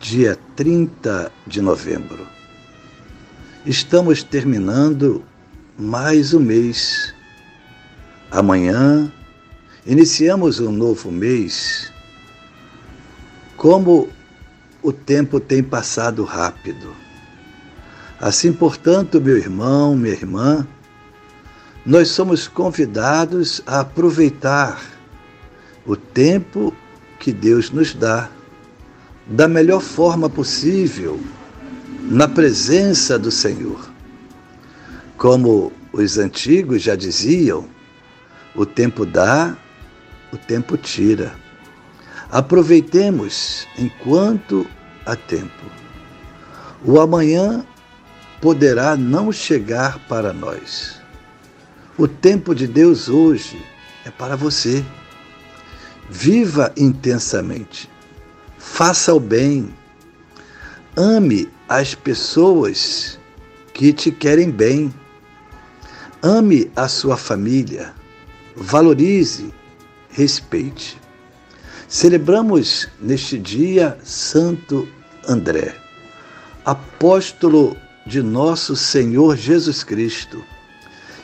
dia 30 de novembro. Estamos terminando mais um mês. Amanhã iniciamos um novo mês. Como o tempo tem passado rápido. Assim, portanto, meu irmão, minha irmã, nós somos convidados a aproveitar o tempo que Deus nos dá da melhor forma possível na presença do Senhor. Como os antigos já diziam, o tempo dá, o tempo tira. Aproveitemos enquanto há tempo. O amanhã poderá não chegar para nós. O tempo de Deus hoje é para você. Viva intensamente faça o bem, ame as pessoas que te querem bem, ame a sua família, valorize, respeite. Celebramos neste dia Santo André, apóstolo de nosso Senhor Jesus Cristo,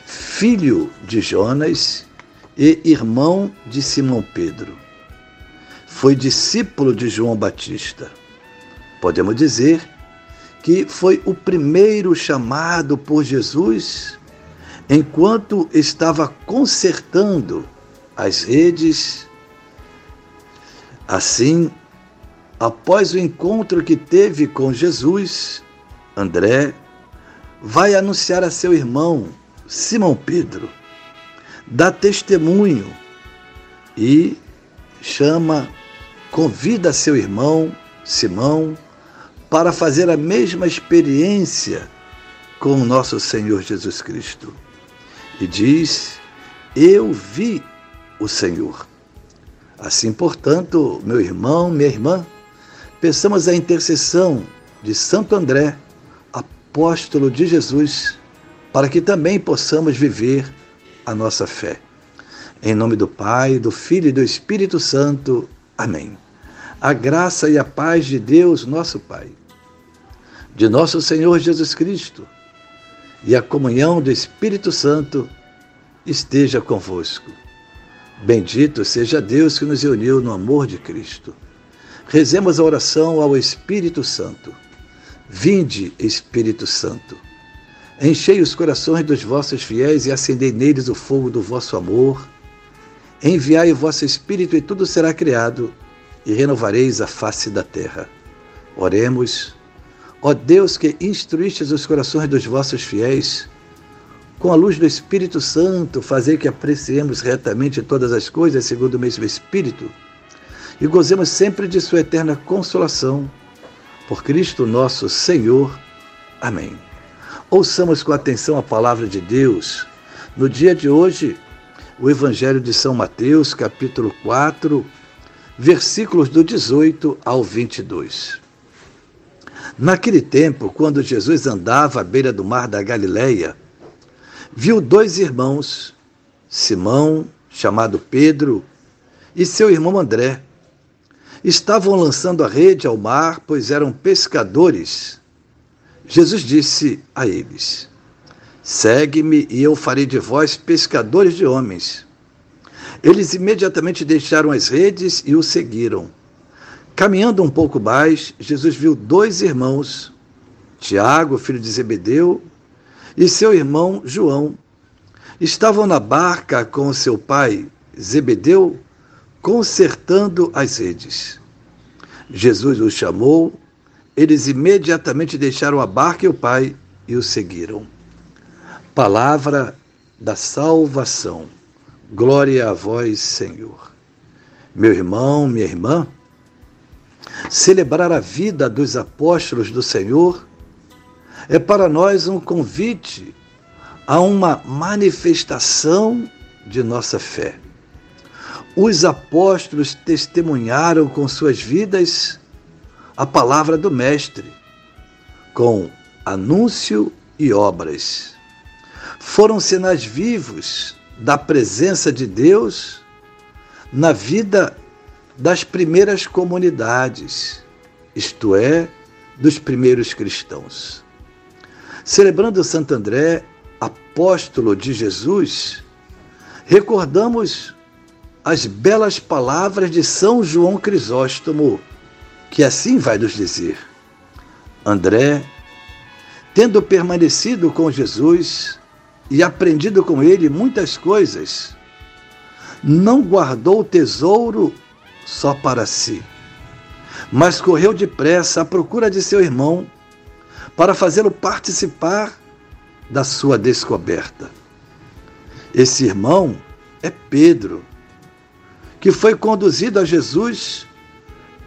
filho de Jonas e irmão de Simão Pedro foi discípulo de João Batista. Podemos dizer que foi o primeiro chamado por Jesus enquanto estava consertando as redes. Assim, após o encontro que teve com Jesus, André vai anunciar a seu irmão, Simão Pedro, dá testemunho e chama convida seu irmão, Simão, para fazer a mesma experiência com o nosso Senhor Jesus Cristo. E diz: Eu vi o Senhor. Assim, portanto, meu irmão, minha irmã, peçamos a intercessão de Santo André, apóstolo de Jesus, para que também possamos viver a nossa fé. Em nome do Pai, do Filho e do Espírito Santo. Amém. A graça e a paz de Deus, nosso Pai, de nosso Senhor Jesus Cristo e a comunhão do Espírito Santo esteja convosco. Bendito seja Deus que nos uniu no amor de Cristo. Rezemos a oração ao Espírito Santo. Vinde, Espírito Santo. Enchei os corações dos vossos fiéis e acendei neles o fogo do vosso amor. Enviai o vosso Espírito e tudo será criado, e renovareis a face da terra. Oremos. Ó Deus que instruístes os corações dos vossos fiéis, com a luz do Espírito Santo, fazer que apreciemos retamente todas as coisas segundo o mesmo Espírito e gozemos sempre de Sua eterna consolação. Por Cristo nosso Senhor. Amém. Ouçamos com atenção a palavra de Deus. No dia de hoje, o Evangelho de São Mateus, capítulo 4, versículos do 18 ao 22. Naquele tempo, quando Jesus andava à beira do mar da Galileia, viu dois irmãos, Simão, chamado Pedro, e seu irmão André. Estavam lançando a rede ao mar, pois eram pescadores. Jesus disse a eles: Segue-me e eu farei de vós pescadores de homens. Eles imediatamente deixaram as redes e o seguiram. Caminhando um pouco mais, Jesus viu dois irmãos, Tiago, filho de Zebedeu, e seu irmão João. Estavam na barca com seu pai, Zebedeu, consertando as redes. Jesus os chamou, eles imediatamente deixaram a barca e o pai e o seguiram. Palavra da salvação. Glória a vós, Senhor. Meu irmão, minha irmã, Celebrar a vida dos apóstolos do Senhor é para nós um convite a uma manifestação de nossa fé. Os apóstolos testemunharam com suas vidas a palavra do Mestre, com anúncio e obras. Foram sinais vivos da presença de Deus na vida das primeiras comunidades, isto é, dos primeiros cristãos. Celebrando Santo André, apóstolo de Jesus, recordamos as belas palavras de São João Crisóstomo, que assim vai nos dizer: André, tendo permanecido com Jesus e aprendido com ele muitas coisas, não guardou tesouro só para si, mas correu depressa à procura de seu irmão para fazê-lo participar da sua descoberta. Esse irmão é Pedro, que foi conduzido a Jesus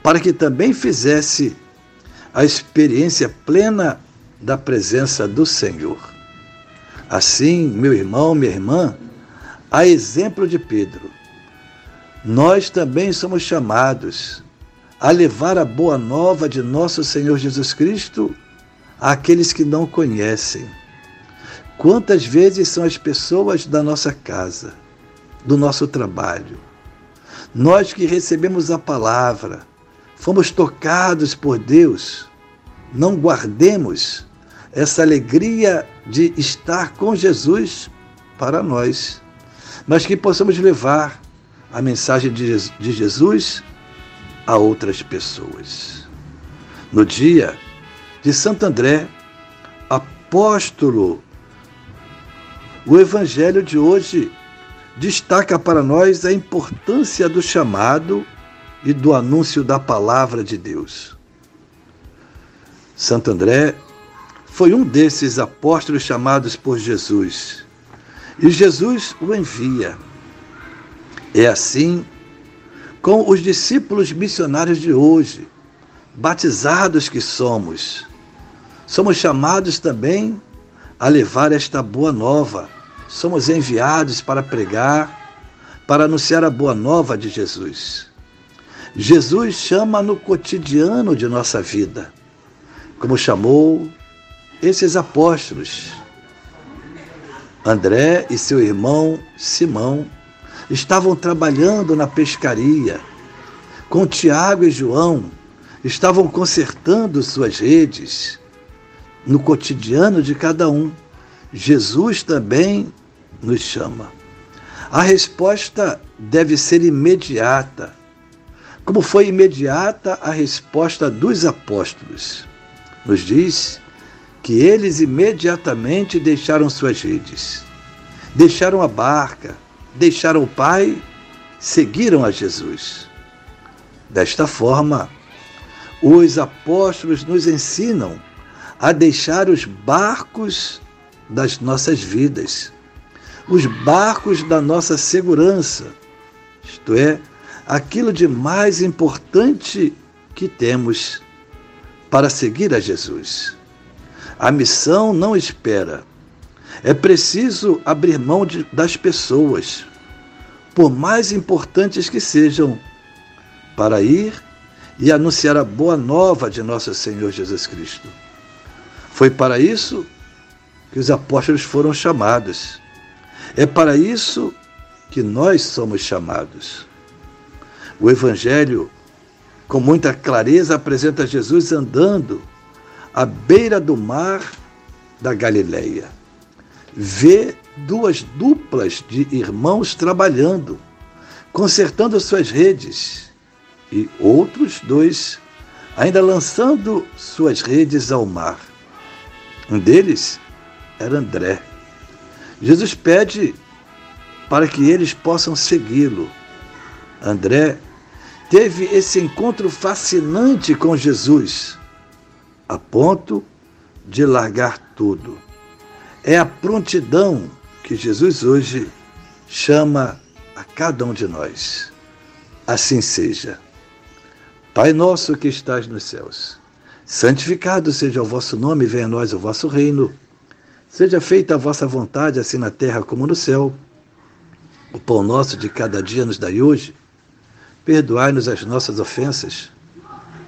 para que também fizesse a experiência plena da presença do Senhor. Assim, meu irmão, minha irmã, a exemplo de Pedro, nós também somos chamados a levar a boa nova de nosso Senhor Jesus Cristo àqueles que não conhecem. Quantas vezes são as pessoas da nossa casa, do nosso trabalho? Nós que recebemos a palavra, fomos tocados por Deus, não guardemos essa alegria de estar com Jesus para nós, mas que possamos levar a mensagem de Jesus a outras pessoas. No dia de Santo André, apóstolo, o Evangelho de hoje destaca para nós a importância do chamado e do anúncio da palavra de Deus. Santo André foi um desses apóstolos chamados por Jesus. E Jesus o envia. É assim com os discípulos missionários de hoje, batizados que somos. Somos chamados também a levar esta boa nova. Somos enviados para pregar, para anunciar a boa nova de Jesus. Jesus chama no cotidiano de nossa vida, como chamou esses apóstolos. André e seu irmão Simão estavam trabalhando na pescaria. Com Tiago e João, estavam consertando suas redes. No cotidiano de cada um, Jesus também nos chama. A resposta deve ser imediata, como foi imediata a resposta dos apóstolos. Nos diz que eles imediatamente deixaram suas redes, deixaram a barca, deixaram o Pai, seguiram a Jesus. Desta forma, os apóstolos nos ensinam a deixar os barcos das nossas vidas, os barcos da nossa segurança, isto é, aquilo de mais importante que temos para seguir a Jesus. A missão não espera. É preciso abrir mão de, das pessoas, por mais importantes que sejam, para ir e anunciar a boa nova de nosso Senhor Jesus Cristo. Foi para isso que os apóstolos foram chamados. É para isso que nós somos chamados. O Evangelho, com muita clareza, apresenta Jesus andando à beira do mar da Galileia. Vê duas duplas de irmãos trabalhando, consertando suas redes, e outros dois ainda lançando suas redes ao mar. Um deles era André. Jesus pede para que eles possam segui-lo. André teve esse encontro fascinante com Jesus a ponto de largar tudo. É a prontidão que Jesus hoje chama a cada um de nós. Assim seja. Pai nosso que estás nos céus, santificado seja o vosso nome, venha a nós o vosso reino. Seja feita a vossa vontade, assim na terra como no céu. O pão nosso de cada dia nos dai hoje. Perdoai-nos as nossas ofensas,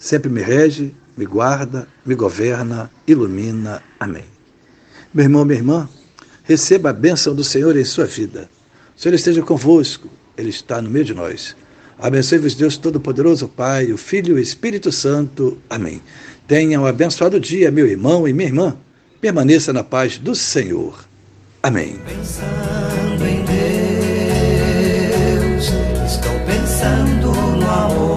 sempre me rege, me guarda, me governa, ilumina. Amém. Meu irmão, minha irmã, receba a bênção do Senhor em sua vida. O Senhor esteja convosco, Ele está no meio de nós. Abençoe-vos Deus Todo-Poderoso, Pai, o Filho e o Espírito Santo. Amém. Tenha um abençoado dia, meu irmão e minha irmã. Permaneça na paz do Senhor. Amém. Pensando em Deus, estou pensando no amor.